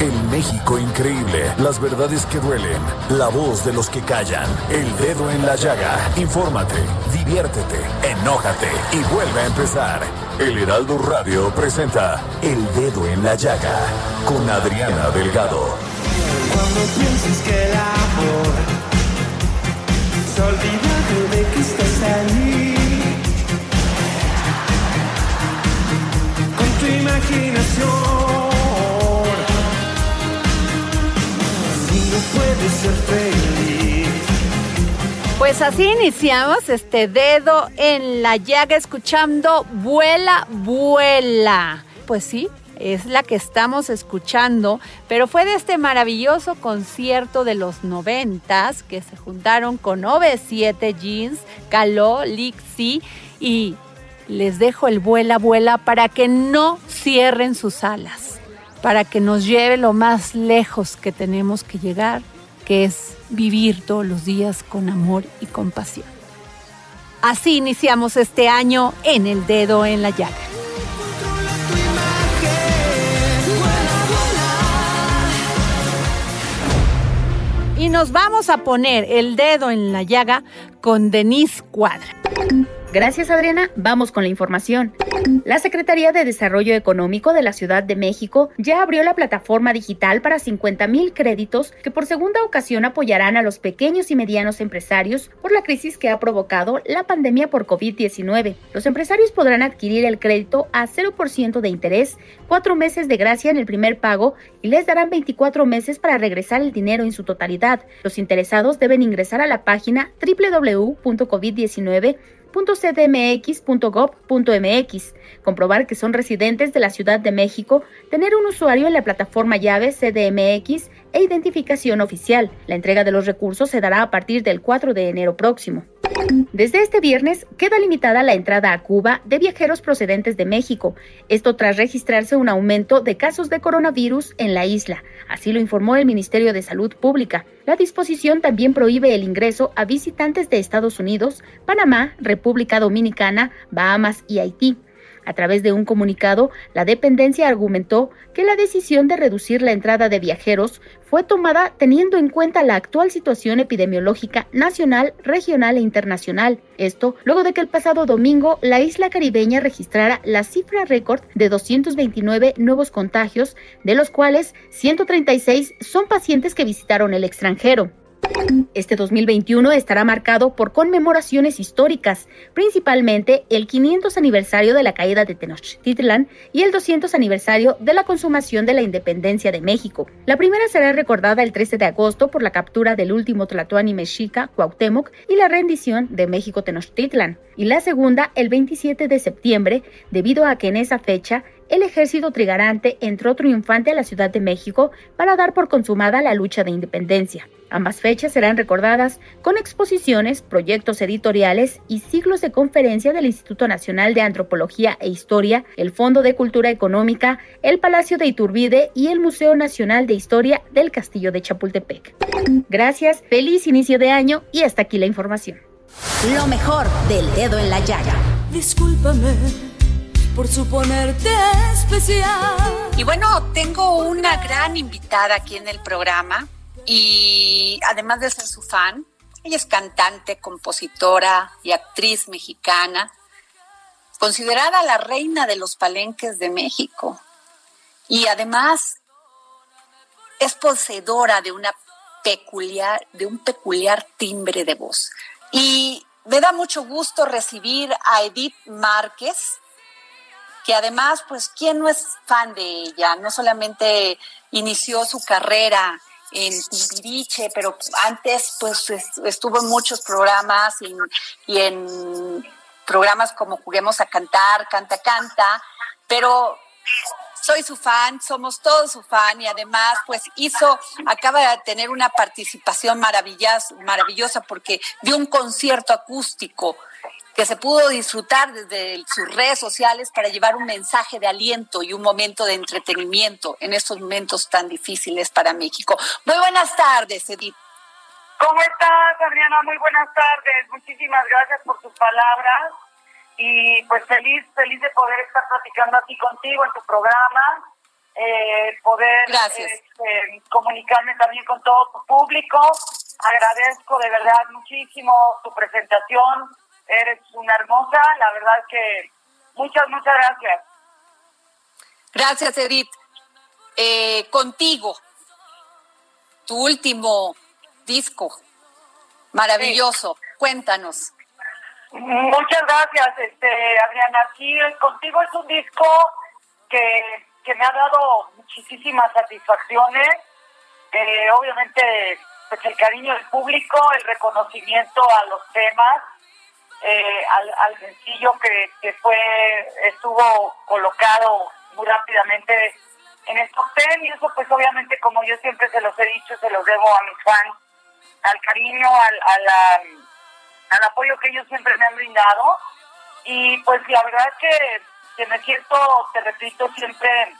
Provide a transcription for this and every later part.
El México increíble, las verdades que duelen, la voz de los que callan, el dedo en la llaga. Infórmate, diviértete, enójate y vuelve a empezar. El Heraldo Radio presenta El Dedo en la Llaga con Adriana Delgado. Cuando pienses que el amor se de que estás allí. Con tu imaginación. No puedes ser feliz. Pues así iniciamos este dedo en la llaga escuchando Vuela, vuela. Pues sí, es la que estamos escuchando, pero fue de este maravilloso concierto de los noventas que se juntaron con OV7 Jeans, Caló, Lixi y les dejo el vuela, vuela para que no cierren sus alas, para que nos lleve lo más lejos que tenemos que llegar, que es vivir todos los días con amor y compasión. Así iniciamos este año en el dedo en la llaga. Y nos vamos a poner el dedo en la llaga con Denise Cuadra. Gracias Adriana, vamos con la información. La Secretaría de Desarrollo Económico de la Ciudad de México ya abrió la plataforma digital para 50 mil créditos que por segunda ocasión apoyarán a los pequeños y medianos empresarios por la crisis que ha provocado la pandemia por COVID-19. Los empresarios podrán adquirir el crédito a 0% de interés, cuatro meses de gracia en el primer pago y les darán 24 meses para regresar el dinero en su totalidad. Los interesados deben ingresar a la página www.covid19 cdmx.gov.mx, comprobar que son residentes de la Ciudad de México, tener un usuario en la plataforma llave CDMX e identificación oficial. La entrega de los recursos se dará a partir del 4 de enero próximo. Desde este viernes queda limitada la entrada a Cuba de viajeros procedentes de México, esto tras registrarse un aumento de casos de coronavirus en la isla, así lo informó el Ministerio de Salud Pública. La disposición también prohíbe el ingreso a visitantes de Estados Unidos, Panamá, República Dominicana, Bahamas y Haití. A través de un comunicado, la dependencia argumentó que la decisión de reducir la entrada de viajeros fue tomada teniendo en cuenta la actual situación epidemiológica nacional, regional e internacional. Esto luego de que el pasado domingo la isla caribeña registrara la cifra récord de 229 nuevos contagios, de los cuales 136 son pacientes que visitaron el extranjero. Este 2021 estará marcado por conmemoraciones históricas, principalmente el 500 aniversario de la caída de Tenochtitlan y el 200 aniversario de la consumación de la independencia de México. La primera será recordada el 13 de agosto por la captura del último tlatoani mexica, Cuauhtémoc, y la rendición de México Tenochtitlan, y la segunda el 27 de septiembre, debido a que en esa fecha el ejército trigarante entró triunfante a la Ciudad de México para dar por consumada la lucha de independencia. Ambas fechas serán recordadas con exposiciones, proyectos editoriales y ciclos de conferencia del Instituto Nacional de Antropología e Historia, el Fondo de Cultura Económica, el Palacio de Iturbide y el Museo Nacional de Historia del Castillo de Chapultepec. Gracias, feliz inicio de año y hasta aquí la información. Lo mejor del dedo en la llaga. Discúlpame por suponerte especial. Y bueno, tengo una gran invitada aquí en el programa y además de ser su fan, ella es cantante, compositora y actriz mexicana, considerada la reina de los palenques de México. Y además es poseedora de peculiar, de un peculiar timbre de voz. Y me da mucho gusto recibir a Edith Márquez, que además, pues, ¿quién no es fan de ella? No solamente inició su carrera en Timbiriche, pero antes, pues, estuvo en muchos programas y en programas como Juguemos a Cantar, Canta, Canta, pero soy su fan, somos todos su fan y además pues hizo, acaba de tener una participación maravillosa porque dio un concierto acústico que se pudo disfrutar desde sus redes sociales para llevar un mensaje de aliento y un momento de entretenimiento en estos momentos tan difíciles para México. Muy buenas tardes, Edith. ¿Cómo estás, Adriana? Muy buenas tardes. Muchísimas gracias por tus palabras y pues feliz, feliz de poder estar platicando aquí contigo en tu programa, eh, poder este, comunicarme también con todo tu público. Agradezco de verdad muchísimo tu presentación, eres una hermosa, la verdad que muchas, muchas gracias. Gracias, Edith. Eh, contigo, tu último disco, maravilloso, cuéntanos. Muchas gracias, este, Adriana. Aquí contigo es un disco que, me ha dado muchísimas satisfacciones. Eh, obviamente, pues el cariño del público, el reconocimiento a los temas, eh, al, sencillo que, que fue estuvo colocado muy rápidamente en estos y eso pues obviamente como yo siempre se los he dicho se los debo a mis fans al cariño al, a la al apoyo que ellos siempre me han brindado. Y pues la verdad que, que me siento, te repito, siempre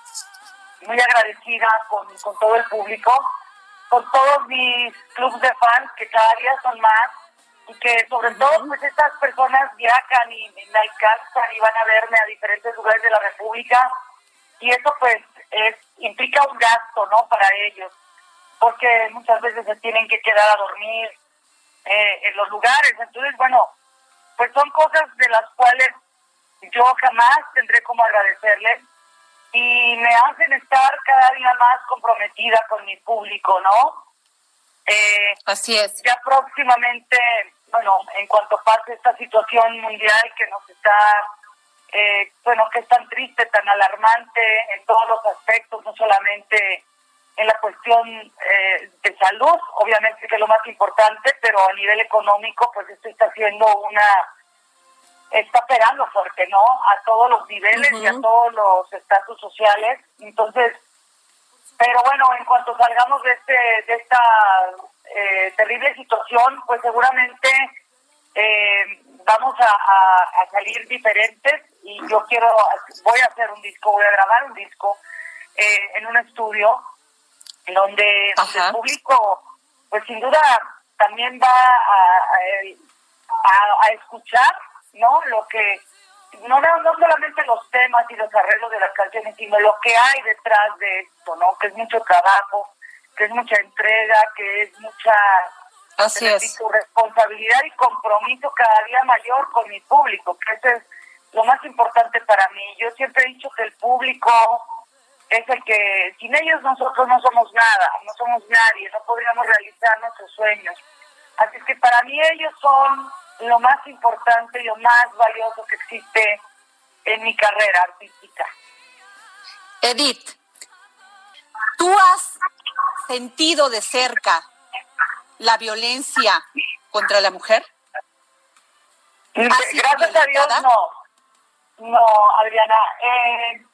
muy agradecida con, con todo el público, con todos mis clubes de fans, que cada día son más, y que sobre todo pues estas personas viajan y, me alcanzan y van a verme a diferentes lugares de la República, y eso pues es, implica un gasto, ¿no?, para ellos, porque muchas veces se tienen que quedar a dormir, eh, en los lugares. Entonces, bueno, pues son cosas de las cuales yo jamás tendré como agradecerles y me hacen estar cada día más comprometida con mi público, ¿no? Eh, Así es. Ya próximamente, bueno, en cuanto pase esta situación mundial que nos está, eh, bueno, que es tan triste, tan alarmante en todos los aspectos, no solamente en la cuestión eh, de salud, obviamente que es lo más importante, pero a nivel económico, pues esto está haciendo una, está pegando fuerte, ¿no? A todos los niveles y a todos los estatus sociales. Entonces, pero bueno, en cuanto salgamos de, este, de esta eh, terrible situación, pues seguramente eh, vamos a, a, salir diferentes y yo quiero, voy a hacer un disco, voy a grabar un disco en un estudio donde el público, pues sin duda, también va a, a, escuchar, ¿no? Lo que, no, no solamente los temas y los arreglos de las canciones, sino lo que hay detrás de esto, ¿no? Que es mucho trabajo, que es mucha entrega, que es mucha Así es. responsabilidad y compromiso cada día mayor con mi público, que eso es lo más importante para mí. Yo siempre he dicho que el público es el que sin ellos nosotros no somos nada, no somos nadie, no podríamos realizar nuestros sueños. Así que para mí ellos son lo más importante y lo más valioso que existe en mi carrera artística. Edith, ¿tú has sentido de cerca la violencia contra la mujer? Gracias a Dios no. No, Adriana. Eh,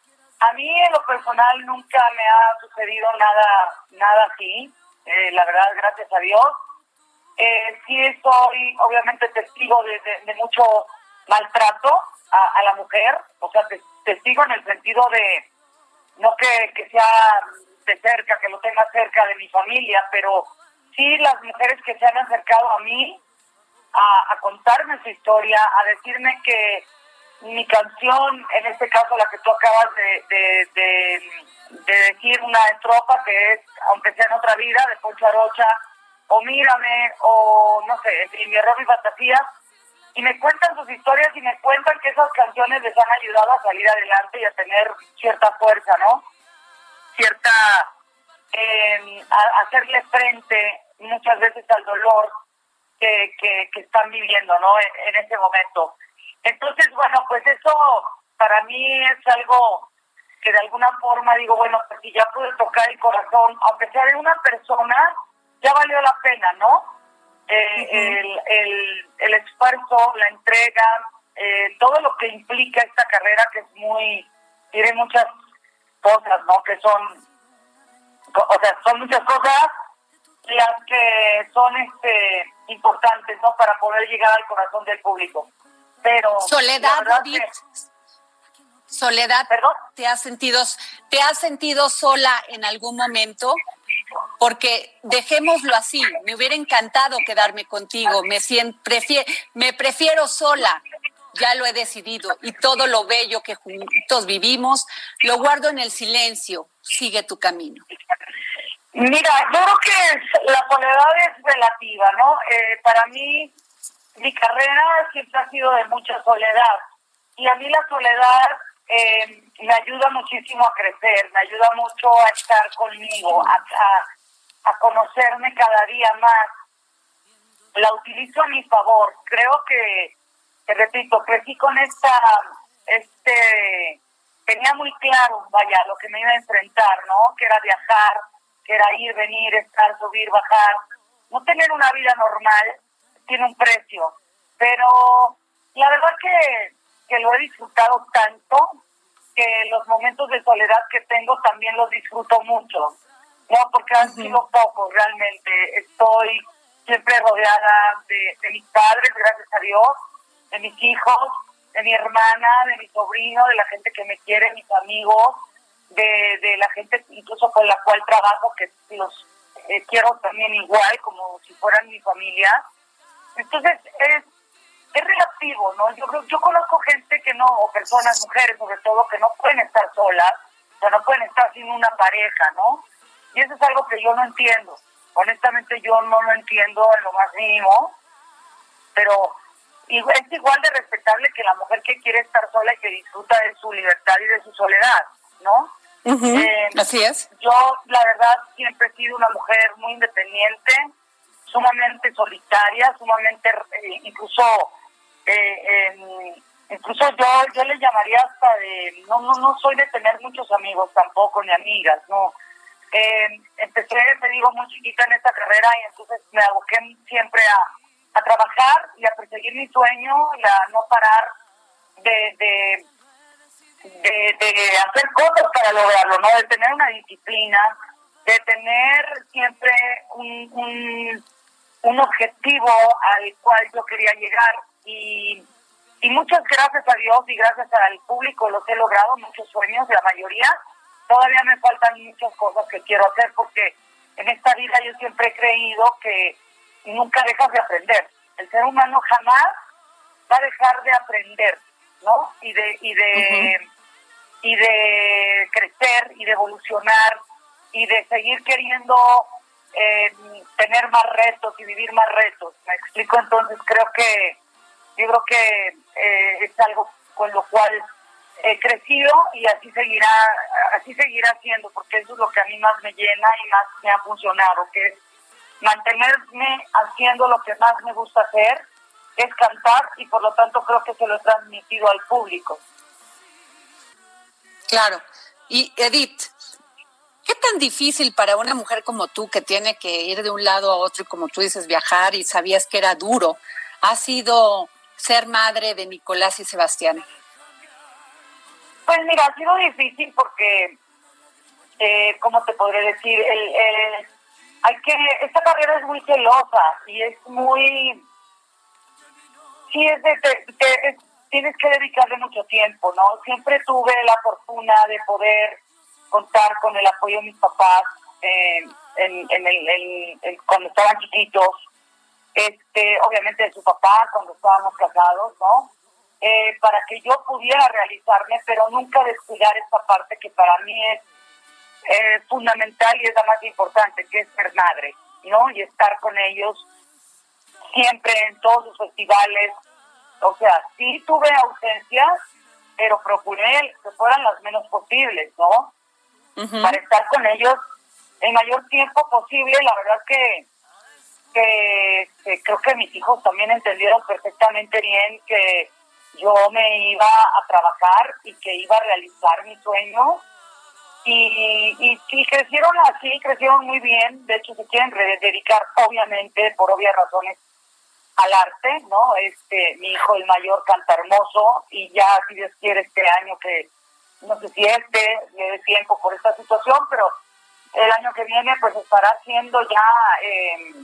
a mí en lo personal nunca me ha sucedido nada, nada así, eh, la verdad, gracias a Dios. Eh, sí soy obviamente testigo de, mucho maltrato a, la mujer, o sea, testigo en el sentido de, no que, que sea de cerca, que lo tenga cerca de mi familia, pero sí las mujeres que se han acercado a mí a, contarme su historia, a decirme que mi canción, en este caso la que tú acabas de, de, decir, una estrofa que es Aunque sea en otra vida, de Poncho Arocha, o Mírame, o no sé, en mi error y fantasía, y me cuentan sus historias y me cuentan que esas canciones les han ayudado a salir adelante y a tener cierta fuerza, ¿no? Cierta eh, a- hacerle frente muchas veces al dolor que, que, que están viviendo, ¿no? En, en ese momento. Entonces, bueno, pues eso para mí es algo que de alguna forma digo, bueno, pues si ya pude tocar el corazón, aunque sea de una persona, ya valió la pena, ¿no? Eh, el, el, el esfuerzo, la entrega, eh, todo lo que implica esta carrera que es muy, tiene muchas cosas, ¿no? Que son, o sea, son muchas cosas las que son este importantes, ¿no? Para poder llegar al corazón del público. Pero Soledad, Soledad, ¿te has sentido te has sentido sola en algún momento? Porque dejémoslo así, me hubiera encantado quedarme contigo, me sien- prefie- me prefiero sola. Ya lo he decidido y todo lo bello que juntos vivimos lo guardo en el silencio. Sigue tu camino. Mira, yo creo que la soledad es relativa, ¿no? Eh, para mí, mi carrera siempre ha sido de mucha soledad. Y a mí la soledad eh, me ayuda muchísimo a crecer, me ayuda mucho a estar conmigo, a, a, a conocerme cada día más. La utilizo a mi favor. Creo que, te repito, crecí con esta, este, tenía muy claro, vaya, lo que me iba a enfrentar, ¿no? Que era viajar, que era ir, venir, estar, subir, bajar. No tener una vida normal tiene un precio, pero la verdad que, que lo he disfrutado tanto que los momentos de soledad que tengo también los disfruto mucho, ¿no? Porque han sido pocos realmente. Estoy siempre rodeada de, de mis padres, gracias a Dios, de mis hijos, de mi hermana, de mi sobrino, de la gente que me quiere, mis amigos, de, de la gente incluso con la cual trabajo, que los eh, quiero también igual, como si fueran mi familia. Entonces, es, es relativo, ¿no? Yo yo conozco gente que no, o personas, mujeres sobre todo, que no pueden estar solas, o no pueden estar sin una pareja, ¿no? Y eso es algo que yo no entiendo. Honestamente, yo no lo entiendo en lo más mínimo, pero y es igual de respetable que la mujer que quiere estar sola y que disfruta de su libertad y de su soledad, ¿no? Eh, Así es. yo, la verdad, siempre he sido una mujer muy independiente, sumamente solitaria, sumamente, eh, incluso, eh, em, incluso yo, yo le llamaría hasta de, no, no, no soy de tener muchos amigos tampoco, ni amigas, no. Eh, empecé, te digo, muy chiquita en esta carrera y entonces me aboqué siempre a, a trabajar y a perseguir mi sueño y a no parar de, de de, hacer cosas para lograrlo, ¿no? De tener una disciplina, de tener siempre un, un, un objetivo al cual yo quería llegar. Y, y muchas gracias a Dios y gracias al público los he logrado, muchos sueños, la mayoría. Todavía me faltan muchas cosas que quiero hacer porque en esta vida yo siempre he creído que nunca dejas de aprender. El ser humano jamás va a dejar de aprender, ¿no? Y de, y de, y de crecer y de evolucionar y de seguir queriendo eh, tener más retos y vivir más retos. Me explico, entonces creo que yo creo que eh, es algo con lo cual he crecido y así seguirá, así seguirá siendo, porque eso es lo que a mí más me llena y más me ha funcionado, que es mantenerme haciendo lo que más me gusta hacer, es cantar y por lo tanto creo que se lo he transmitido al público. Claro. Y Edith, ¿qué tan difícil para una mujer como tú que tiene que ir de un lado a otro y como tú dices viajar y sabías que era duro, ha sido ser madre de Nicolás y Sebastián? Pues mira, ha sido difícil porque, eh, ¿cómo te podré decir? El, el- hay que, esta carrera es muy celosa y es muy, sí, es de, te- te- es- tienes que dedicarle mucho tiempo, ¿no? Siempre tuve la fortuna de poder contar con el apoyo de mis papás eh, en, en el, en- cuando estaban chiquitos, este, obviamente de su papá cuando estábamos casados, ¿no? Eh, para que yo pudiera realizarme, pero nunca descuidar esta parte que para mí es eh, fundamental y es la más importante, que es ser madre, ¿no? Y estar con ellos siempre en todos los festivales. O sea, sí tuve ausencias, pero procuré que fueran las menos posibles, ¿no? Para estar con ellos el mayor tiempo posible. La verdad que, que, que creo que mis hijos también entendieron perfectamente bien que yo me iba a trabajar y que iba a realizar mi sueño. Y, y, y crecieron así, crecieron muy bien. De hecho, se quieren re- dedicar, obviamente, por obvias razones, al arte, ¿no? Este, mi hijo, el mayor, canta hermoso. Y ya, si Dios quiere, este año que, no sé si este, le dé tiempo por esta situación, pero el año que viene, pues estará haciendo ya, eh,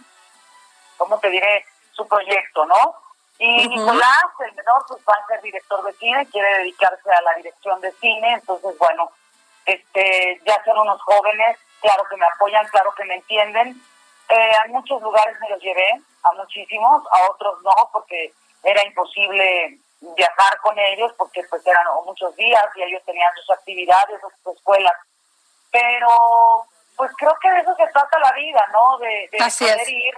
¿cómo te diré? Su proyecto, ¿no? Y. Nicolás, el menor, pues va a ser director de cine, quiere dedicarse a la dirección de cine, entonces, bueno, este, ya son unos jóvenes, claro que me apoyan, claro que me entienden. Eh, a muchos lugares me los llevé, a muchísimos, a otros no, porque era imposible viajar con ellos, porque pues eran muchos días y ellos tenían sus actividades sus escuelas. Pero, pues creo que de eso se trata la vida, ¿no? De, de Así poder es. ir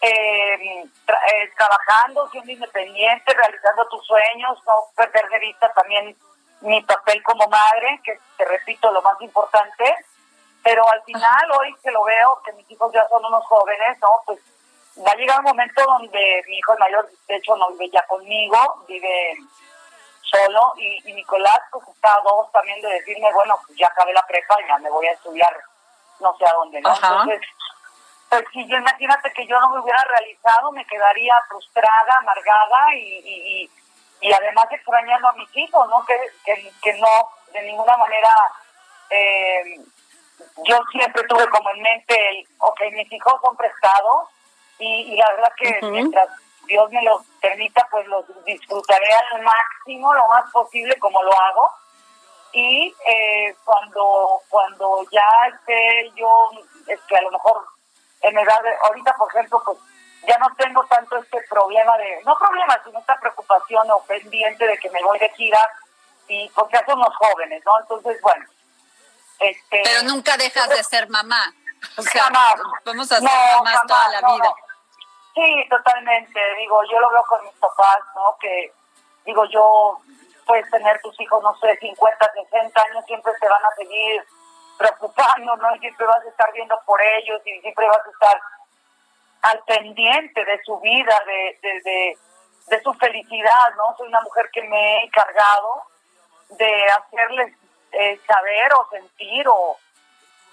eh, tra- eh, trabajando, siendo independiente, realizando tus sueños, no perder de vista también mi papel como madre, que te repito, lo más importante. Pero al final, hoy que lo veo, que mis hijos ya son unos jóvenes, ¿no? Pues va a llegar un momento donde mi hijo mayor, de hecho, no vive ya conmigo, vive solo, y, y Nicolás, pues está a dos también de decirme, bueno, pues ya acabé la prepa, ya me voy a estudiar no sé a dónde, ¿no? Ajá. Entonces, pues sí, yo imagínate que yo no me hubiera realizado, me quedaría frustrada, amargada y, y, y, y además extrañando a mis hijos, ¿no? Que, que, que no, de ninguna manera, eh, yo siempre tuve como en mente, el, ok, mis hijos son prestados y, y la verdad que mientras Dios me los permita, pues los disfrutaré al máximo, lo más posible como lo hago y eh, cuando cuando ya esté yo este a lo mejor en edad de, ahorita por ejemplo pues ya no tengo tanto este problema de no problema sino esta preocupación o pendiente de que me voy de gira y porque ya somos jóvenes no entonces bueno este Pero nunca dejas de ser mamá. O sea, Jamás. vamos a ser No, mamás jamás, toda la no, vida. no. Sí, totalmente. Digo, yo lo veo con mis papás, ¿no? Que, digo, yo, puedes tener tus hijos, no sé, 50, 60 años, siempre te van a seguir preocupando, ¿no? Y siempre vas a estar viendo por ellos y siempre vas a estar al pendiente de su vida, de, de, de, de su felicidad, ¿no? Soy una mujer que me he encargado de hacerles eh, saber o sentir o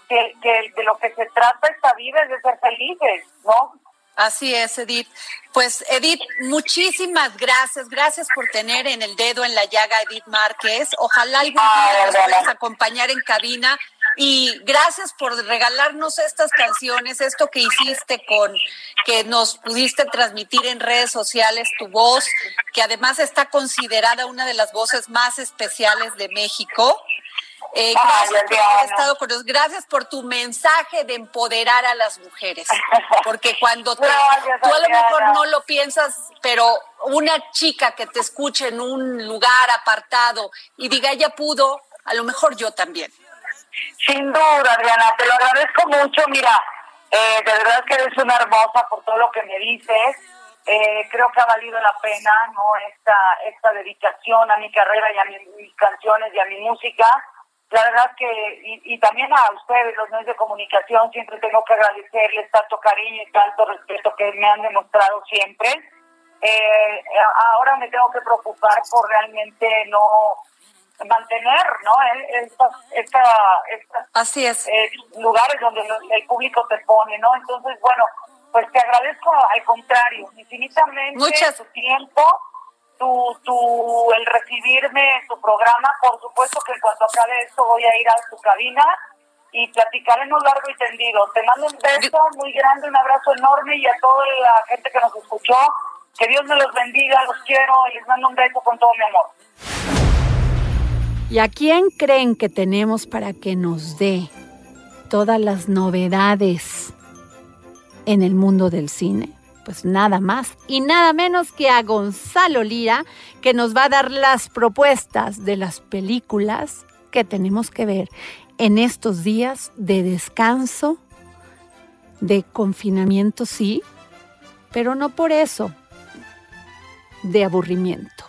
que, que de lo que se trata esta vida es de ser felices, ¿no? Así es, Edith. Pues, Edith, muchísimas gracias. Gracias por tener en el dedo en la llaga a Edith Márquez. Ojalá algún día nos puedas acompañar en cabina. Y gracias por regalarnos estas canciones, esto que hiciste con, que nos pudiste transmitir en redes sociales, tu voz, que además está considerada una de las voces más especiales de México. Eh, Ay, gracias por haber estado con nosotros. Gracias por tu mensaje de empoderar a las mujeres. Porque cuando te- Gracias, tú a lo mejor no lo piensas, pero una chica que te escuche en un lugar apartado y diga, ella pudo, a lo mejor yo también. Sin duda, Adriana, te lo agradezco mucho. Mira, eh, de verdad que eres una hermosa por todo lo que me dices. Eh, creo que ha valido la pena no esta esta dedicación a mi carrera y a mi- mis canciones y a mi música. La verdad que, y, y también a ustedes, los medios de comunicación, siempre tengo que agradecerles tanto cariño y tanto respeto que me han demostrado siempre. Eh, ahora me tengo que preocupar por realmente no mantener no El- esta, esta, esta Así es. eh, lugares donde el público te pone, ¿no? Entonces, bueno, pues te agradezco al contrario, infinitamente Muchas- tu tiempo, tu, tu, el recibirme en tu programa. Por supuesto que en cuanto acabe esto voy a ir a tu cabina y platicaremos largo y tendido. Te mando un beso muy grande, un abrazo enorme y a toda la gente que nos escuchó. Que Dios me los bendiga, los quiero y les mando un beso con todo mi amor. ¿Y a quién creen que tenemos para que nos dé todas las novedades en el mundo del cine? Pues nada más y nada menos que a Gonzalo Lira, que nos va a dar las propuestas de las películas que tenemos que ver en estos días de descanso, de confinamiento, sí, pero no por eso, de aburrimiento.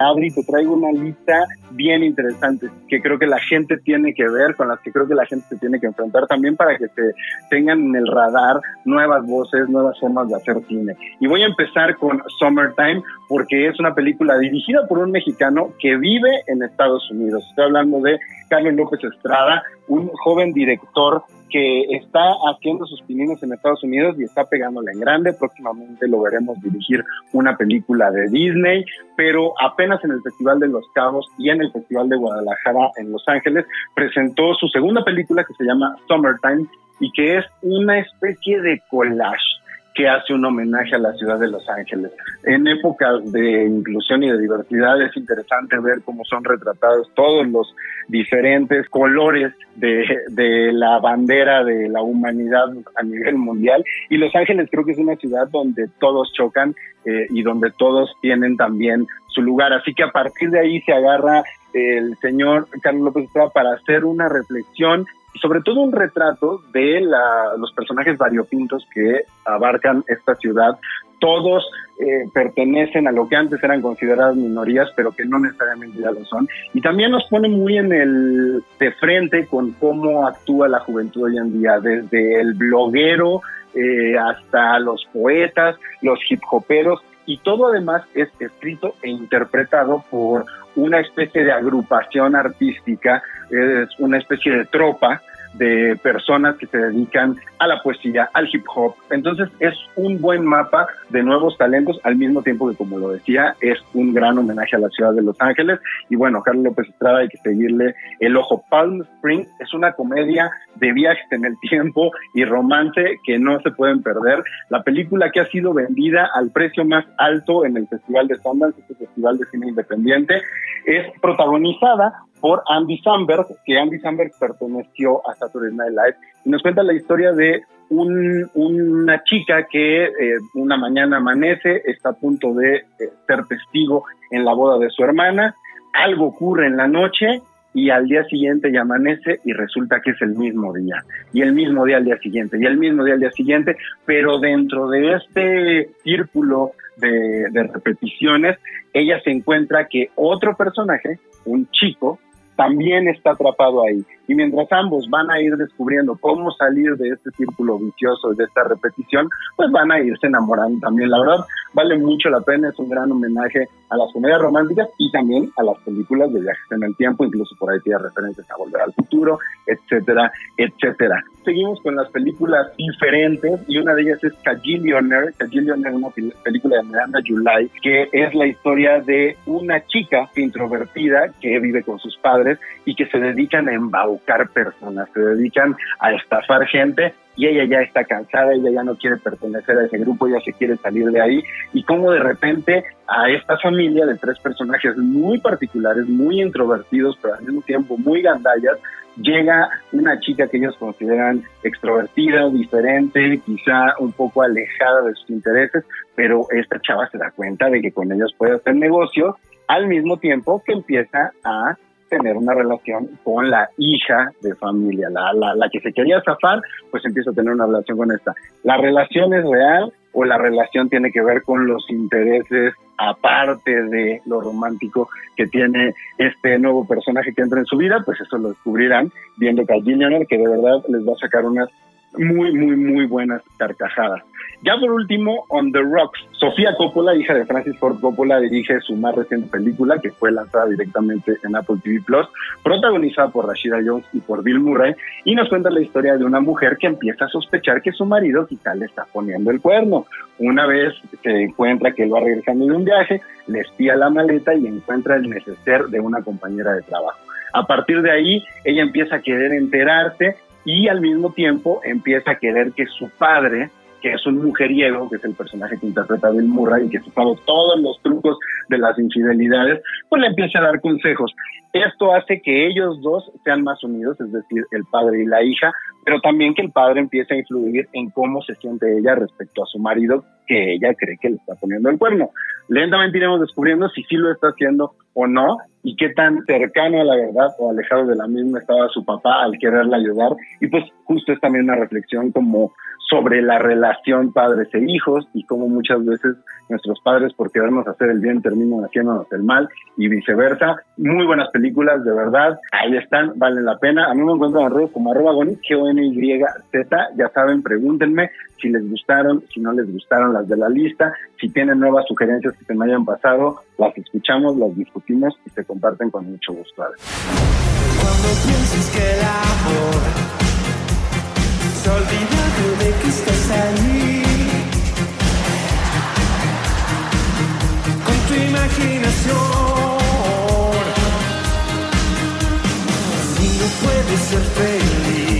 Adri, te traigo una lista bien interesante que creo que la gente tiene que ver, con las que creo que la gente se tiene que enfrentar también para que se tengan en el radar nuevas voces, nuevas formas de hacer cine. Y voy a empezar con Summertime porque es una película dirigida por un mexicano que vive en Estados Unidos. Estoy hablando de Carlos López Estrada, un joven director que está haciendo sus pininos en Estados Unidos y está pegándole en grande. Próximamente lo veremos dirigir una película de Disney, pero apenas en el Festival de Los Cabos y en el Festival de Guadalajara en Los Ángeles presentó su segunda película que se llama Summertime y que es una especie de collage que hace un homenaje a la ciudad de Los Ángeles. En épocas de inclusión y de diversidad es interesante ver cómo son retratados todos los diferentes colores de, de, la bandera de la humanidad a nivel mundial. Y Los Ángeles creo que es una ciudad donde todos chocan eh, y donde todos tienen también su lugar. Así que a partir de ahí se agarra el señor Carlos López para hacer una reflexión sobre todo un retrato de la, los personajes variopintos que abarcan esta ciudad. Todos eh, pertenecen a lo que antes eran consideradas minorías, pero que no necesariamente ya lo son. Y también nos pone muy en el de frente con cómo actúa la juventud hoy en día, desde el bloguero eh, hasta los poetas, los hip hoperos, y todo además es escrito e interpretado por una especie de agrupación artística, es una especie de tropa de personas que se dedican a la poesía, al hip hop. Entonces es un buen mapa de nuevos talentos, al mismo tiempo que, como lo decía, es un gran homenaje a la ciudad de Los Ángeles. Y bueno, Carlos López Estrada hay que seguirle el ojo. Palm Springs es una comedia de viajes en el tiempo y romance que no se pueden perder. La película que ha sido vendida al precio más alto en el Festival de Sundance, este festival de cine independiente, es protagonizada por Andy Samberg, que Andy Samberg perteneció a Saturday Night Live, y nos cuenta la historia de una chica que eh, una mañana amanece, está a punto de eh, ser testigo en la boda de su hermana, algo ocurre en la noche y al día siguiente ya amanece y resulta que es el mismo día, y el mismo día al día siguiente, y el mismo día al día siguiente, pero dentro de este círculo de, de repeticiones, ella se encuentra que otro personaje, un chico, también está atrapado ahí. Y mientras ambos van a ir descubriendo cómo salir de este círculo vicioso, de esta repetición, pues van a irse enamorando también. La verdad, vale mucho la pena, es un gran homenaje a las comedias románticas y también a las películas de viajes en el tiempo, incluso por ahí tiene referencias a Volver al Futuro, etcétera, etcétera. Seguimos con las películas diferentes y una de ellas es Cagillionaire. Cagillionaire es una película de Miranda July que es la historia de una chica introvertida que vive con sus padres y que se dedican a embaucar personas, se dedican a estafar gente y ella ya está cansada, ella ya no quiere pertenecer a ese grupo, ella se quiere salir de ahí. Y como de repente a esta familia de tres personajes muy particulares, muy introvertidos, pero al mismo tiempo muy gandallas, llega una chica que ellos consideran extrovertida, diferente, quizá un poco alejada de sus intereses, pero esta chava se da cuenta de que con ellos puede hacer negocio al mismo tiempo que empieza a tener una relación con la hija de familia, la, la, la que se quería zafar, pues empieza a tener una relación con esta. ¿La relación es real o la relación tiene que ver con los intereses aparte de lo romántico que tiene este nuevo personaje que entra en su vida? Pues eso lo descubrirán viendo que que de verdad les va a sacar unas muy, muy, muy buenas carcajadas. Ya por último, On the Rocks. Sofía Coppola, hija de Francis Ford Coppola, dirige su más reciente película que fue lanzada directamente en Apple TV Plus, protagonizada por Rashida Jones y por Bill Murray, y nos cuenta la historia de una mujer que empieza a sospechar que su marido quizá le está poniendo el cuerno. Una vez se encuentra que él va regresando de un viaje, le espía la maleta y encuentra el neceser de una compañera de trabajo. A partir de ahí, ella empieza a querer enterarse y al mismo tiempo empieza a querer que su padre que es un mujeriego, que es el personaje que interpreta Bill Murray y que se sabe todos los trucos de las infidelidades, pues le empieza a dar consejos. Esto hace que ellos dos sean más unidos, es decir, el padre y la hija, pero también que el padre empiece a influir en cómo se siente ella respecto a su marido, que ella cree que le está poniendo el cuerno. lentamente iremos descubriendo si sí lo está haciendo o no y qué tan cercano a la verdad o alejado de la misma estaba su papá al quererla ayudar. Y pues justo es también una reflexión como sobre la relación padres e hijos y cómo muchas veces nuestros padres por querernos hacer el bien terminan haciéndonos el mal y viceversa. Muy buenas películas, de verdad. Ahí están, valen la pena. A mí me encuentran en redes como arroba gonit, g o n y z Ya saben, pregúntenme si les gustaron, si no les gustaron las de la lista, si tienen nuevas sugerencias que se me hayan pasado, las escuchamos, las discutimos y se comparten con mucho gusto. Cuando pienses que el amor se olvida de que estás ahí, con tu imaginación, si no puedes ser feliz,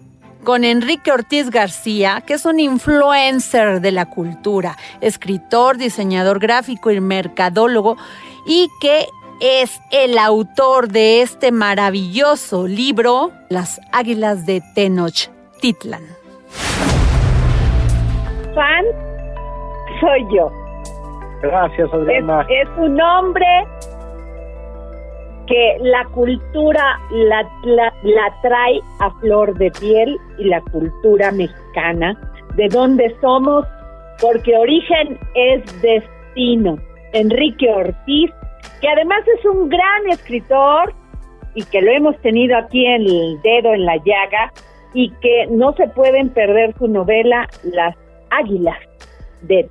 con Enrique Ortiz García, que es un influencer de la cultura, escritor, diseñador gráfico y mercadólogo, y que es el autor de este maravilloso libro, Las Águilas de Tenochtitlan. fan soy yo. Gracias, Es, Adriana. es un hombre que la cultura la, la, la trae a flor de piel y la cultura mexicana, de donde somos, porque origen es destino. Enrique Ortiz, que además es un gran escritor y que lo hemos tenido aquí en el dedo en la llaga y que no se pueden perder su novela Las Águilas de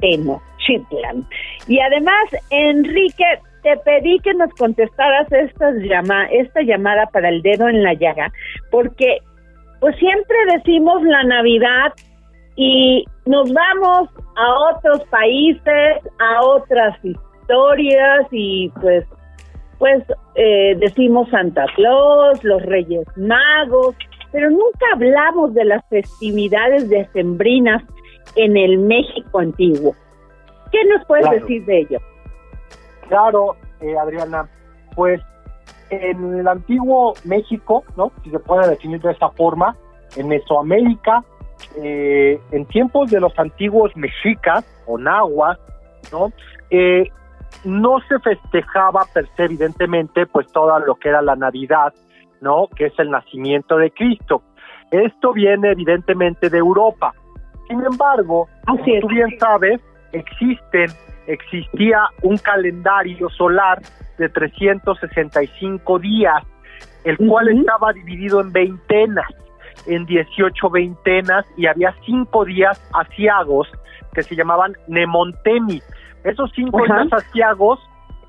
Tenochtitlan. Y además, Enrique, te pedí que nos contestaras estas llama, esta llamada para el dedo en la llaga, porque pues siempre decimos la Navidad y nos vamos a otros países, a otras historias y pues pues eh, decimos Santa Claus, los Reyes Magos, pero nunca hablamos de las festividades decembrinas en el México antiguo. ¿Qué nos puedes Claro. decir de ello? Claro, eh, Adriana, pues en el antiguo México, ¿no? Si se puede definir de esta forma, en Mesoamérica, eh, en tiempos de los antiguos mexicas o nahuas, ¿no? Eh, no se festejaba per se, evidentemente, pues todo lo que era la Navidad, ¿no? Que es el nacimiento de Cristo. Esto viene evidentemente de Europa. Sin embargo, como tú bien sabes, existen, existía un calendario solar de 365 días, el cual estaba dividido en veintenas. en 18 veintenas y había cinco días asiagos que se llamaban Nemontemi. Esos cinco días asiagos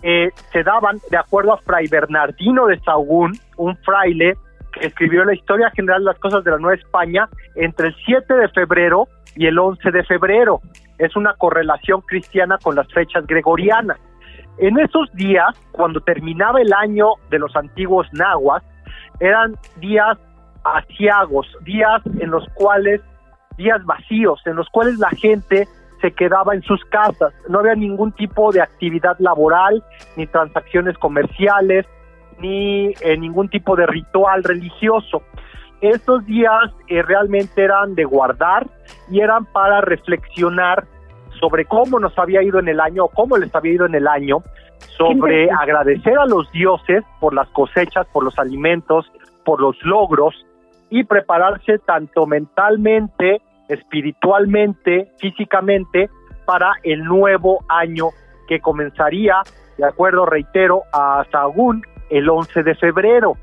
eh, se daban de acuerdo a Fray Bernardino de Sahagún, un fraile que escribió la historia general de las cosas de la Nueva España entre el 7 de febrero y el 11 de febrero. Es una correlación cristiana con las fechas gregorianas. En esos días, cuando terminaba el año de los antiguos nahuas, eran días asiagos, días en los cuales, días vacíos, en los cuales la gente se quedaba en sus casas, no había ningún tipo de actividad laboral, ni transacciones comerciales, ni eh, ningún tipo de ritual religioso. Estos días eh, realmente eran de guardar y eran para reflexionar sobre cómo nos había ido en el año o cómo les había ido en el año, sobre agradecer a los dioses por las cosechas, por los alimentos, por los logros y prepararse tanto mentalmente, espiritualmente, físicamente para el nuevo año que comenzaría, de acuerdo, reitero, a Sagún el 11 de febrero.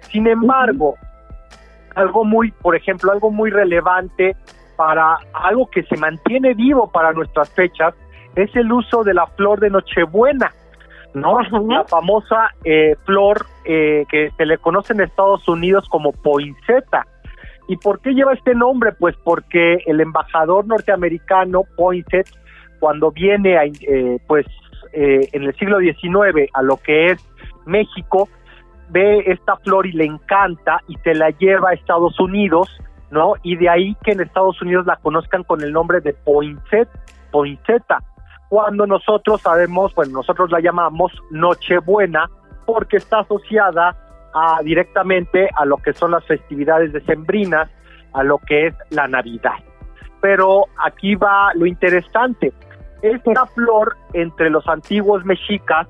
Sin embargo, algo muy, por ejemplo, algo muy relevante para algo que se mantiene vivo para nuestras fechas es el uso de la flor de Nochebuena, ¿no? La famosa eh, flor eh, que se le conoce en Estados Unidos como poinsettia. ¿Y por qué lleva este nombre? Pues porque el embajador norteamericano Poinsett, cuando viene a, eh, pues en el siglo XIX a lo que es México, ve esta flor y le encanta y se la lleva a Estados Unidos, ¿no? Y de ahí que en Estados Unidos la conozcan con el nombre de poinset, poinsettia, cuando nosotros sabemos, bueno, nosotros la llamamos Nochebuena porque está asociada a, directamente a lo que son las festividades decembrinas, a lo que es la Navidad. Pero aquí va lo interesante. Esta flor entre los antiguos mexicas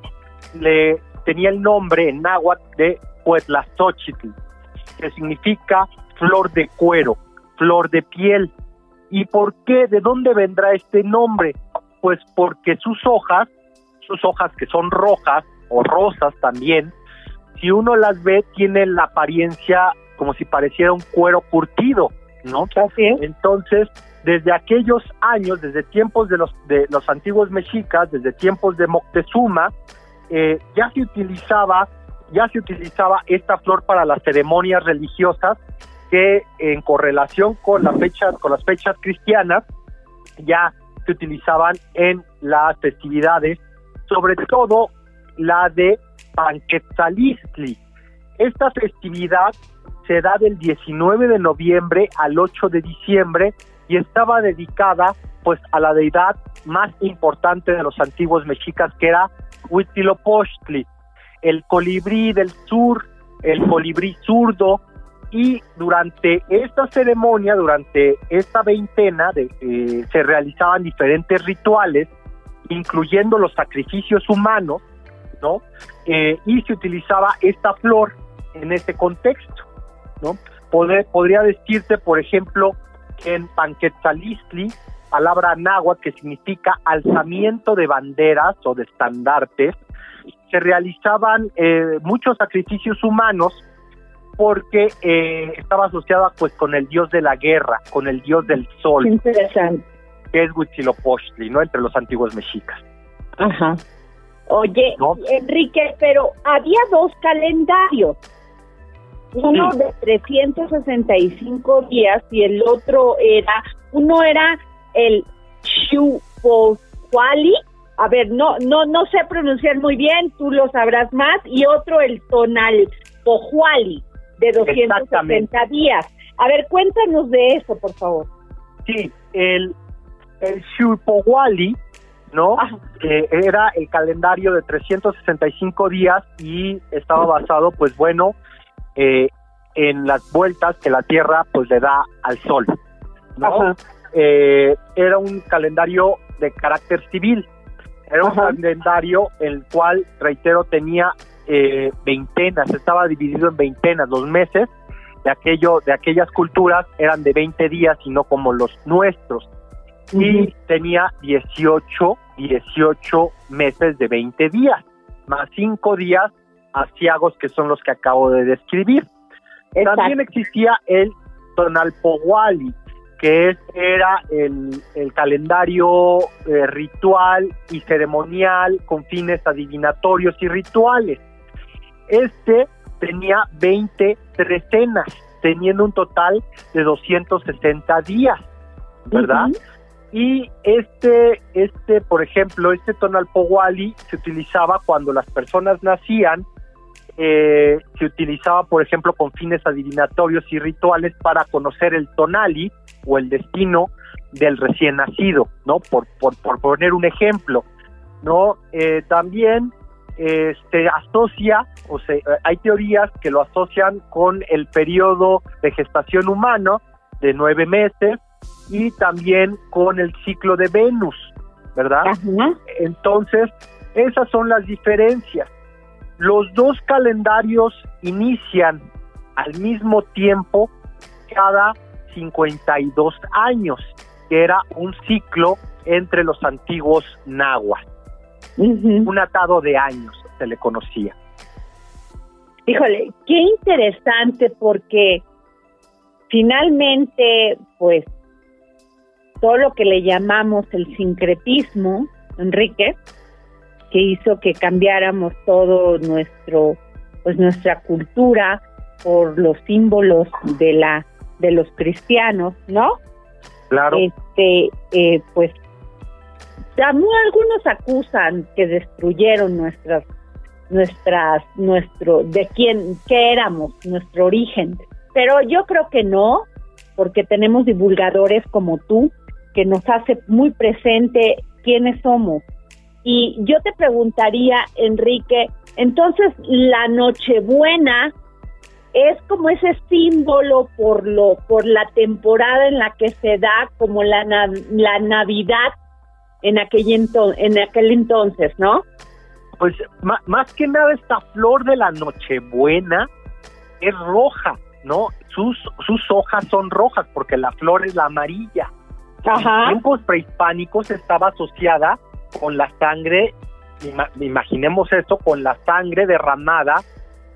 le tenía el nombre en náhuatl de Puetlazochitl, que significa flor de cuero, flor de piel. ¿Y por qué? ¿De dónde vendrá este nombre? Pues porque sus hojas, sus hojas que son rojas o rosas también, si uno las ve, tienen la apariencia como si pareciera un cuero curtido, ¿no? Entonces, desde aquellos años, desde tiempos de los, de los antiguos mexicas, desde tiempos de Moctezuma, eh, ya se utilizaba ya se utilizaba esta flor para las ceremonias religiosas que en correlación con las fechas con las fechas cristianas ya se utilizaban en las festividades sobre todo la de Panquetzalistli. Esta festividad se da del 19 de noviembre al 8 de diciembre y estaba dedicada pues a la deidad más importante de los antiguos mexicas que era Huitzilopochtli, el colibrí del sur, el colibrí zurdo, y durante esta ceremonia, durante esta veintena, de, eh, se realizaban diferentes rituales, incluyendo los sacrificios humanos, ¿no? Eh, y se utilizaba esta flor en ese contexto, ¿no? podría decirte, por ejemplo, Panquetzalistli palabra náhuatl que significa alzamiento de banderas o de estandartes, se realizaban eh, muchos sacrificios humanos porque eh, estaba asociada pues con el dios de la guerra, con el dios del sol. interesante. Que es Huitzilopochtli, ¿no? Entre los antiguos mexicas. Ajá. Oye, Enrique, pero había dos calendarios. Uno de 365 días y el otro era, uno era el Chupohuali, a ver, no, no, no sé pronunciar muy bien, tú lo sabrás más, y otro el Tonal Pojuali, de 270 días. A ver, cuéntanos de eso, por favor. Sí, el, el ¿no? Que era el calendario de 365 días y estaba basado, pues bueno, eh, en las vueltas que la Tierra pues le da al Sol, ¿no? eh, era un calendario de carácter civil. Era un calendario el cual, reitero, tenía eh, veintenas, estaba dividido en veintenas. Los meses de aquello, de aquellas culturas eran de 20 días y no como los nuestros. Y tenía 18, 18 meses de 20 días, más 5 días asiagos que son los que acabo de describir. También existía el Tonalpohuali, que era el, el calendario eh, ritual y ceremonial con fines adivinatorios y rituales. Este tenía 20 trecenas, teniendo un total de 260 días, ¿verdad? Y este, este, por ejemplo, este Tonalpohuali se utilizaba cuando las personas nacían, eh, se utilizaba, por ejemplo, con fines adivinatorios y rituales para conocer el tonali o el destino del recién nacido, ¿no? Por, por, por poner un ejemplo, ¿no? Eh, también eh, se asocia, o sea, hay teorías que lo asocian con el periodo de gestación humano de nueve meses y también con el ciclo de Venus, ¿verdad? Entonces, esas son las diferencias. Los dos calendarios inician al mismo tiempo cada 52 años, que era un ciclo entre los antiguos nahuas. Un atado de años se le conocía. Híjole, qué interesante porque finalmente, pues, todo lo que le llamamos el sincretismo, Enrique, que hizo que cambiáramos todo nuestro, pues nuestra cultura por los símbolos de la, de los cristianos, ¿no? Claro. Este, eh, pues, algunos acusan que destruyeron nuestras, nuestras, nuestro, de quién, qué éramos, nuestro origen, pero yo creo que no, porque tenemos divulgadores como tú que nos hace muy presente quiénes somos. Y yo te preguntaría, Enrique, entonces la Nochebuena es como ese símbolo por lo por la temporada en la que se da como la la Navidad en aquel en aquel entonces, ¿no? Pues más que nada esta flor de la Nochebuena es roja, ¿no? Sus sus hojas son rojas porque la flor es la amarilla. En tiempos prehispánicos estaba asociada con la sangre, imaginemos esto, con la sangre derramada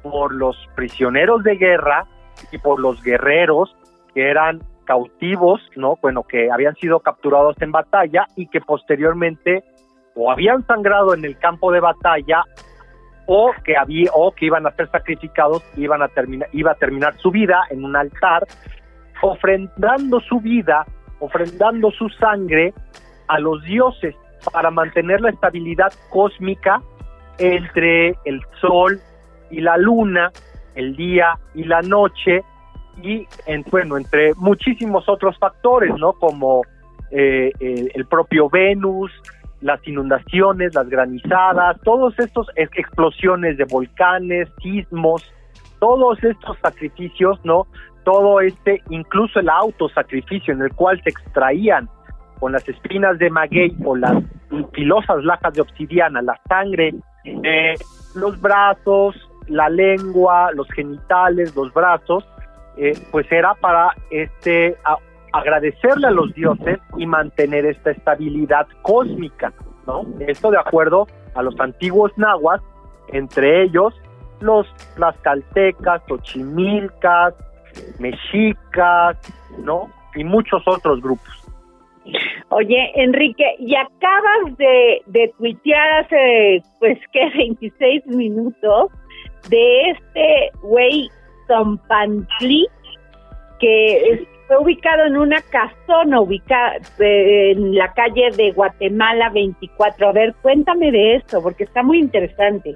por los prisioneros de guerra y por los guerreros que eran cautivos, ¿no? Bueno, que habían sido capturados en batalla y que posteriormente o habían sangrado en el campo de batalla o que había o que iban a ser sacrificados, iban a terminar iba a terminar su vida en un altar ofrendando su vida ofrendando su sangre a los dioses para mantener la estabilidad cósmica entre el sol y la luna, el día y la noche, y en, bueno, entre muchísimos otros factores, ¿no? Como eh, el, propio Venus, las inundaciones, las granizadas, todos estos explosiones de volcanes, sismos, todos estos sacrificios, ¿no? todo este, incluso el autosacrificio en el cual se extraían con las espinas de maguey o las filosas lajas de obsidiana, la sangre, eh, los brazos, la lengua, los genitales, los brazos, eh, pues era para este agradecerle a los dioses y mantener esta estabilidad cósmica, ¿no? Esto de acuerdo a los antiguos nahuas, entre ellos los las caltecas, ochimilcas, mexicas, ¿no? Y muchos otros grupos. Oye, Enrique, y acabas de, de tuitear hace, pues, ¿qué? 26 minutos de este güey Zompantli, que fue ubicado en una casona ubicada en la calle de Guatemala 24. A ver, cuéntame de esto, porque está muy interesante.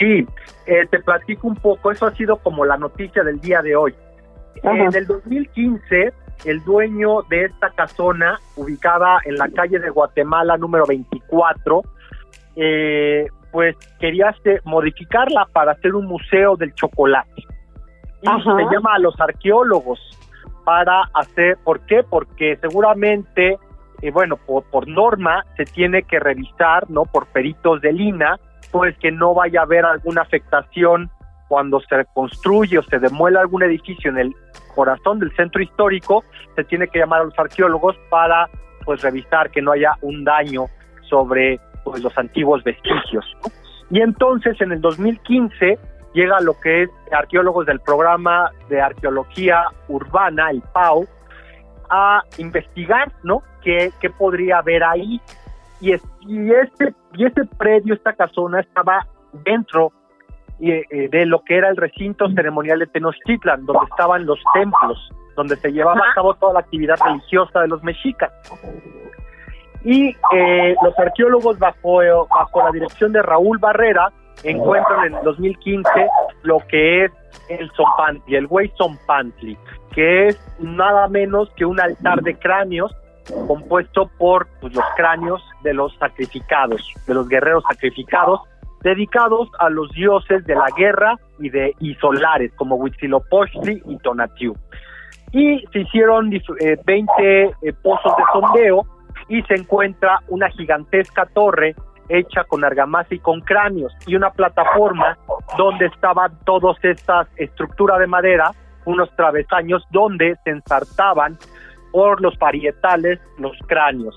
Sí, eh, te platico un poco, eso ha sido como la noticia del día de hoy. En el 2015, el dueño de esta casona, ubicada en la calle de Guatemala número 24, eh, pues quería este, modificarla para hacer un museo del chocolate. Y se llama a los arqueólogos para hacer, ¿por qué? Porque seguramente, eh, bueno, por, por norma se tiene que revisar, ¿no? Por peritos de Lina, pues que no vaya a haber alguna afectación cuando se construye o se demuela algún edificio en el corazón del centro histórico, se tiene que llamar a los arqueólogos para pues revisar que no haya un daño sobre pues, los antiguos vestigios. Y entonces en el 2015 llega lo que es arqueólogos del programa de arqueología urbana, el PAU, a investigar, ¿no? ¿Qué, qué podría haber ahí? Y, es, y, este, y este predio, esta casona, estaba dentro de lo que era el recinto ceremonial de Tenochtitlan, donde estaban los templos, donde se llevaba a cabo toda la actividad religiosa de los mexicas. Y eh, los arqueólogos bajo, bajo la dirección de Raúl Barrera encuentran en el 2015 lo que es el Zompantli, el Güey Zompantli, que es nada menos que un altar de cráneos compuesto por pues, los cráneos de los sacrificados, de los guerreros sacrificados, dedicados a los dioses de la guerra y de y solares como Huitzilopochtli y Tonatiuh. Y se hicieron 20 eh, eh, pozos de sondeo y se encuentra una gigantesca torre hecha con argamasa y con cráneos y una plataforma donde estaban todas estas estructuras de madera, unos travesaños donde se ensartaban por los parietales los cráneos.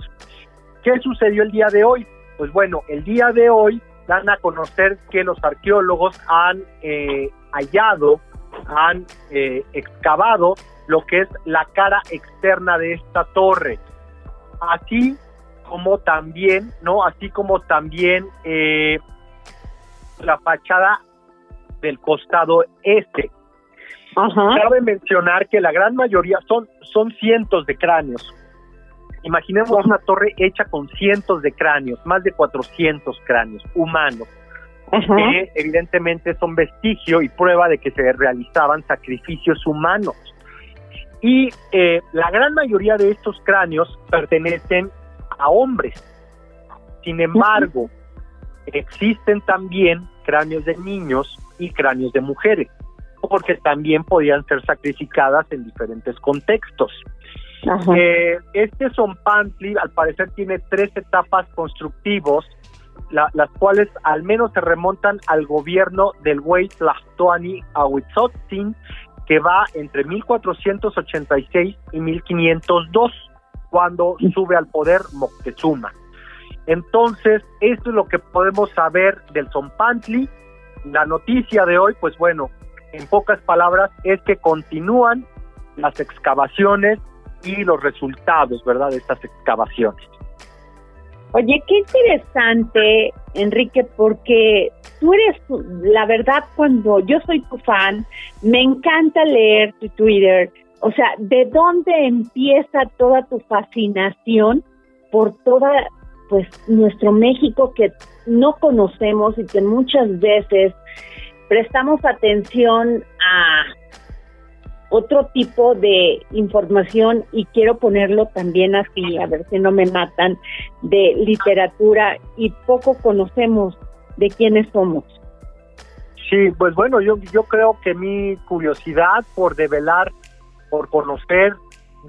¿Qué sucedió el día de hoy? Pues bueno, el día de hoy dan a conocer que los arqueólogos han eh, hallado, han eh, excavado lo que es la cara externa de esta torre, así como también, ¿no? Así como también eh, la fachada del costado este. Cabe mencionar que la gran mayoría son, son cientos de cráneos, Imaginemos una torre hecha con cientos de cráneos, más de 400 cráneos humanos, que evidentemente son vestigio y prueba de que se realizaban sacrificios humanos. Y eh, la gran mayoría de estos cráneos pertenecen a hombres. Sin embargo, existen también cráneos de niños y cráneos de mujeres, porque también podían ser sacrificadas en diferentes contextos. Eh, este Zompantli al parecer tiene tres etapas constructivos, las cuales al menos se remontan al gobierno del Güey Tlachtoani Ahuitzotzin, que va entre 1486 y 1502, cuando sube al poder Moctezuma. Entonces, esto es lo que podemos saber del Zompantli. La noticia de hoy, pues bueno, en pocas palabras, es que continúan las excavaciones los resultados, ¿verdad?, de estas excavaciones. Oye, qué interesante, Enrique, porque tú eres, la verdad, cuando yo soy tu fan, me encanta leer tu Twitter. O sea, ¿de dónde empieza toda tu fascinación por toda, pues, nuestro México que no conocemos y que muchas veces prestamos atención a otro tipo de información y quiero ponerlo también así, a ver si no me matan, de literatura y poco conocemos de quiénes somos. Sí, pues bueno, yo, yo creo que mi curiosidad por develar, por conocer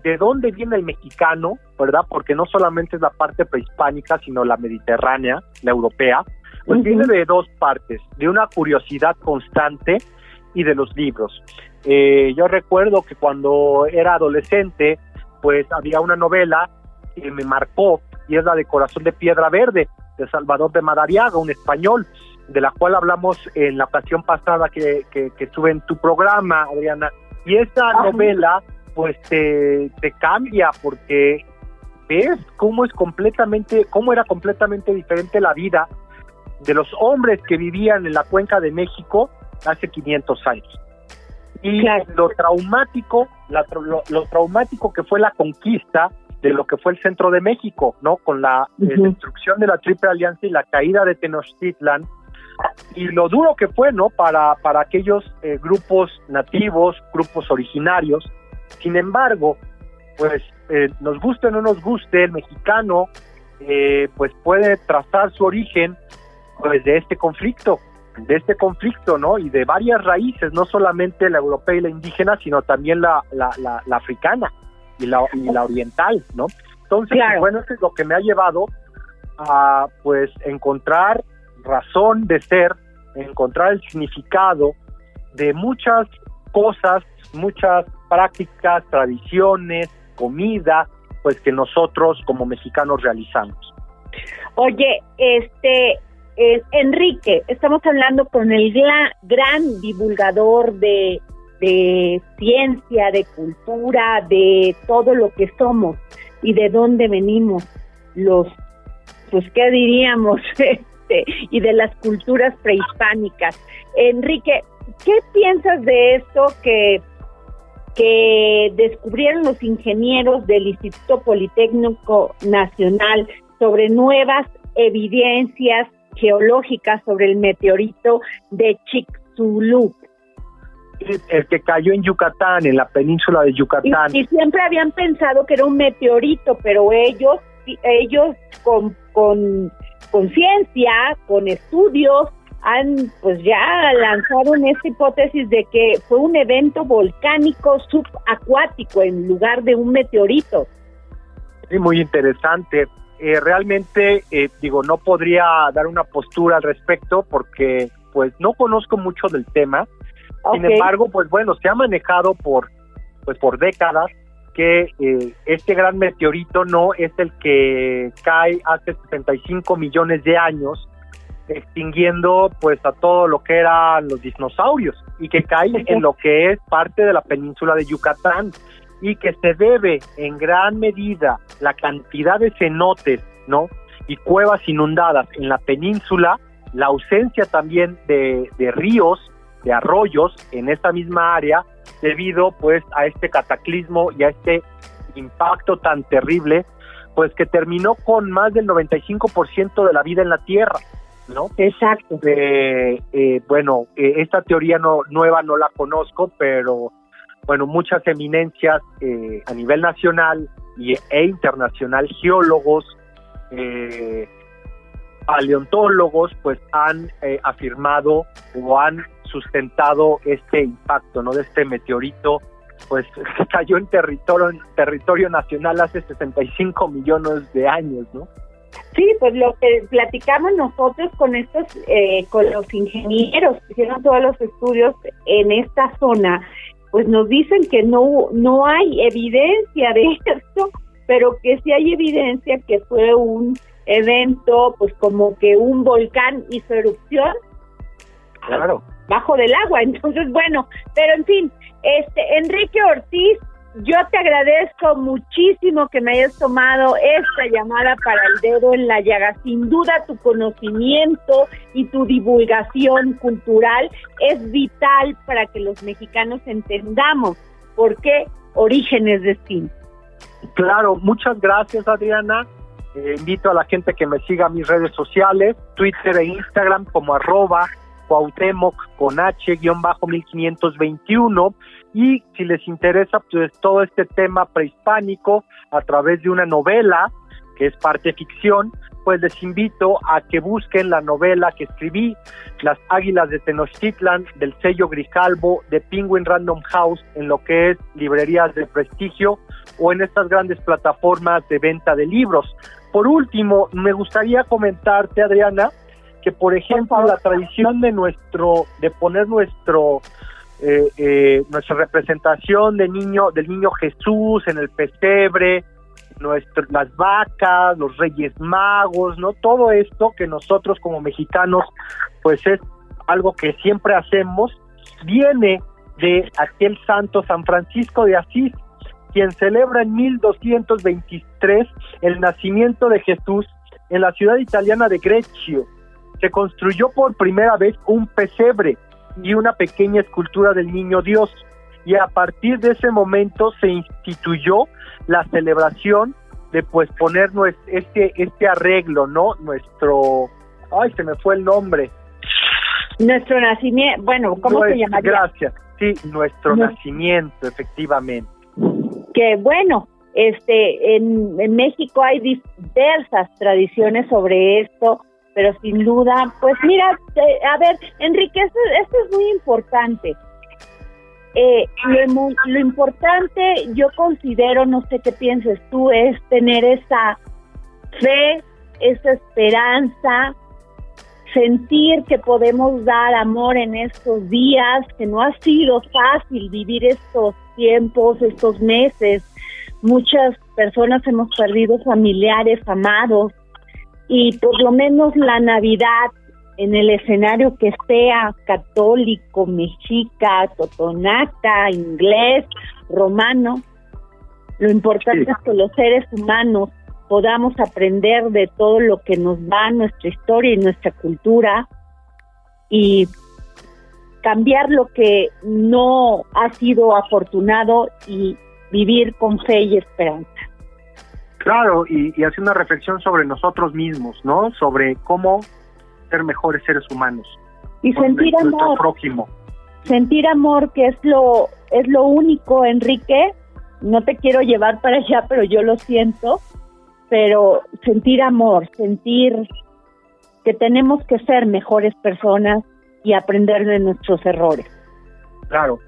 de dónde viene el mexicano, ¿verdad? Porque no solamente es la parte prehispánica, sino la mediterránea, la europea, pues viene de dos partes, de una curiosidad constante y de los libros. Eh, yo recuerdo que cuando era adolescente, pues había una novela que me marcó y es la de Corazón de Piedra Verde de Salvador de Madariaga, un español, de la cual hablamos en la ocasión pasada que, que, estuve en tu programa, Adriana. Y esa novela, pues te, te cambia porque ves cómo es completamente, cómo era completamente diferente la vida de los hombres que vivían en la cuenca de México hace 500 años y lo traumático, lo, traumático que fue la conquista de lo que fue el centro de México, ¿no? Con la eh, destrucción de la Triple Alianza y la caída de Tenochtitlan y lo duro que fue, ¿no? Para para aquellos eh, grupos nativos, grupos originarios. Sin embargo, pues eh, nos guste o no nos guste, el mexicano, pues puede trazar su origen, pues de este conflicto de este conflicto, ¿no? Y de varias raíces, no solamente la europea y la indígena, sino también la, la, la, africana y la, y la oriental, ¿no? Entonces, pues, bueno, eso es lo que me ha llevado a, pues, encontrar razón de ser, encontrar el significado de muchas cosas, muchas prácticas, tradiciones, comida, pues que nosotros como mexicanos realizamos. Oye, este, Enrique, estamos hablando con el gran divulgador de, de ciencia, de cultura, de todo lo que somos y de dónde venimos los, pues, ¿qué diríamos? Este, y de las culturas prehispánicas. Enrique, ¿qué piensas de esto que, que descubrieron los ingenieros del Instituto Politécnico Nacional sobre nuevas evidencias geológicas sobre el meteorito de Chicxulub? el que cayó en Yucatán, en la península de Yucatán. Y, siempre habían pensado que era un meteorito, pero ellos, ellos con, con, con ciencia, con estudios, han pues ya lanzaron esta hipótesis de que fue un evento volcánico subacuático en lugar de un meteorito. Sí, muy interesante. Eh, realmente, eh, digo, no podría dar una postura al respecto porque pues no conozco mucho del tema. Sin embargo, pues bueno, se ha manejado por, pues por décadas que eh, este gran meteorito no es el que cae hace 65 millones de años, extinguiendo pues a todo lo que eran los dinosaurios y que cae en lo que es parte de la península de Yucatán y que se debe en gran medida la cantidad de cenotes, ¿no? Y cuevas inundadas en la península, la ausencia también de, de ríos de arroyos en esta misma área debido pues a este cataclismo y a este impacto tan terrible pues que terminó con más del 95% de la vida en la Tierra, ¿no? Exacto. Eh, eh, bueno, eh, esta teoría no, nueva no la conozco, pero bueno, muchas eminencias a nivel nacional y, e internacional, geólogos, paleontólogos, pues han afirmado o han sustentado este impacto, ¿no? De este meteorito, pues cayó en territorio, territorio nacional hace 65 millones de años, ¿no? Sí, pues lo que platicamos nosotros con estos, eh, con los ingenieros que hicieron todos los estudios en esta zona, pues nos dicen que no, no hay evidencia de esto, pero que sí hay evidencia que fue un evento, pues como que un volcán hizo erupción. Claro bajo del agua. Entonces, bueno, pero en fin, este Enrique Ortiz, yo te agradezco muchísimo que me hayas tomado esta llamada para el dedo en la llaga. Sin duda tu conocimiento y tu divulgación cultural es vital para que los mexicanos entendamos por qué orígenes destino. Claro, muchas gracias Adriana. Eh, invito a la gente que me siga a mis redes sociales, Twitter e Instagram como arroba Cuauhtémoc con H-1521 y si les interesa pues todo este tema prehispánico a través de una novela que es parte ficción, pues les invito a que busquen la novela que escribí, Las Águilas de Tenochtitlan, del sello Grijalbo, de Penguin Random House, en lo que es librerías de prestigio o en estas grandes plataformas de venta de libros. Por último, me gustaría comentarte, Adriana, que por ejemplo la tradición de nuestro de poner nuestro eh, eh, nuestra representación de niño del niño Jesús en el pesebre nuestro, las vacas los reyes magos no todo esto que nosotros como mexicanos pues es algo que siempre hacemos viene de aquel santo San Francisco de Asís quien celebra en 1223 el nacimiento de Jesús en la ciudad italiana de Greccio se construyó por primera vez un pesebre y una pequeña escultura del niño Dios. Y a partir de ese momento se instituyó la celebración de pues poner este, este arreglo, ¿no? Nuestro, ay, se me fue el nombre. Nuestro nacimiento, bueno, ¿cómo se llama? Gracias, sí, nuestro nacimiento, efectivamente. Que bueno, este, en, en México hay diversas tradiciones sobre esto, pero sin duda, pues mira, a ver, Enrique, esto, es muy importante. Eh, lo, lo, importante, yo considero, no sé qué pienses tú, es tener esa fe, esa esperanza, sentir que podemos dar amor en estos días, que no ha sido fácil vivir estos tiempos, estos meses. Muchas personas hemos perdido familiares amados, y por lo menos la Navidad en el escenario que sea católico, mexica, totonaca, inglés, romano. Lo importante es que los seres humanos podamos aprender de todo lo que nos da nuestra historia y nuestra cultura y cambiar lo que no ha sido afortunado y vivir con fe y esperanza. Claro, y, y hacer una reflexión sobre nosotros mismos, ¿no? Sobre cómo ser mejores seres humanos. Y sentir amor. prójimo. Sentir amor, que es lo, es lo único, Enrique. No te quiero llevar para allá, pero yo lo siento. Pero sentir amor, sentir que tenemos que ser mejores personas y aprender de nuestros errores. Claro,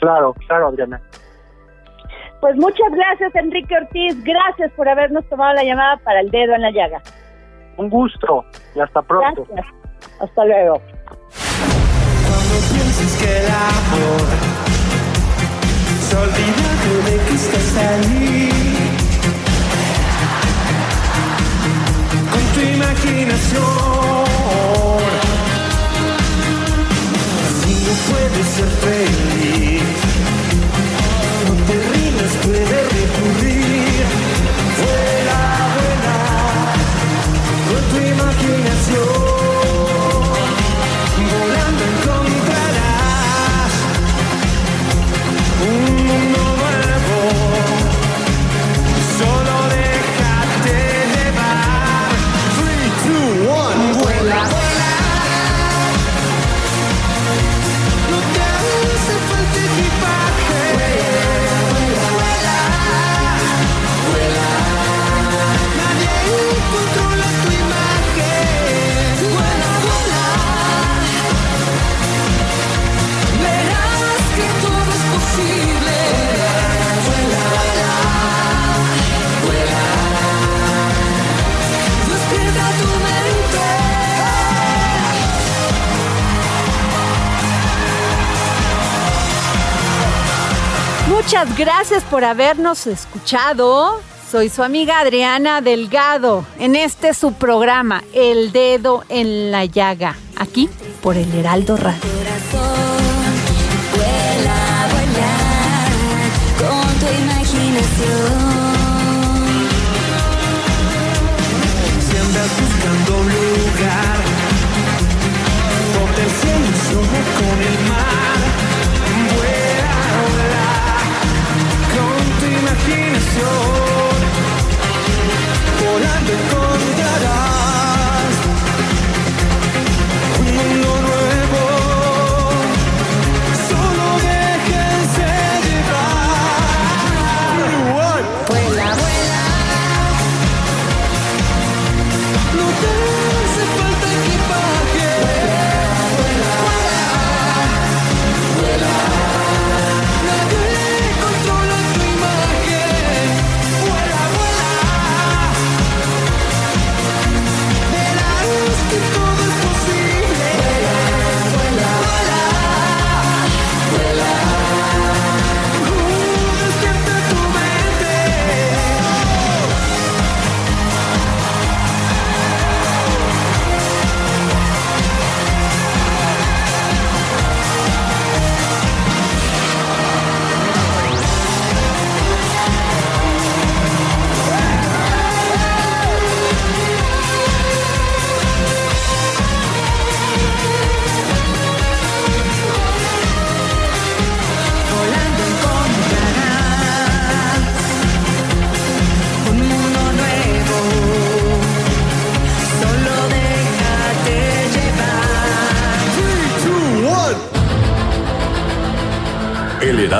claro, claro, Adriana. Pues muchas gracias, Enrique Ortiz. Gracias por habernos tomado la llamada para el dedo en la llaga. Un gusto y hasta pronto. Gracias. Hasta luego. Cuando pienses que el amor se olvida de que estás ahí. Con tu imaginación. Si no puedes ser feliz, gracias por habernos escuchado. Soy su amiga Adriana Delgado en este su programa, El Dedo en la Llaga, aquí por el Heraldo Radio.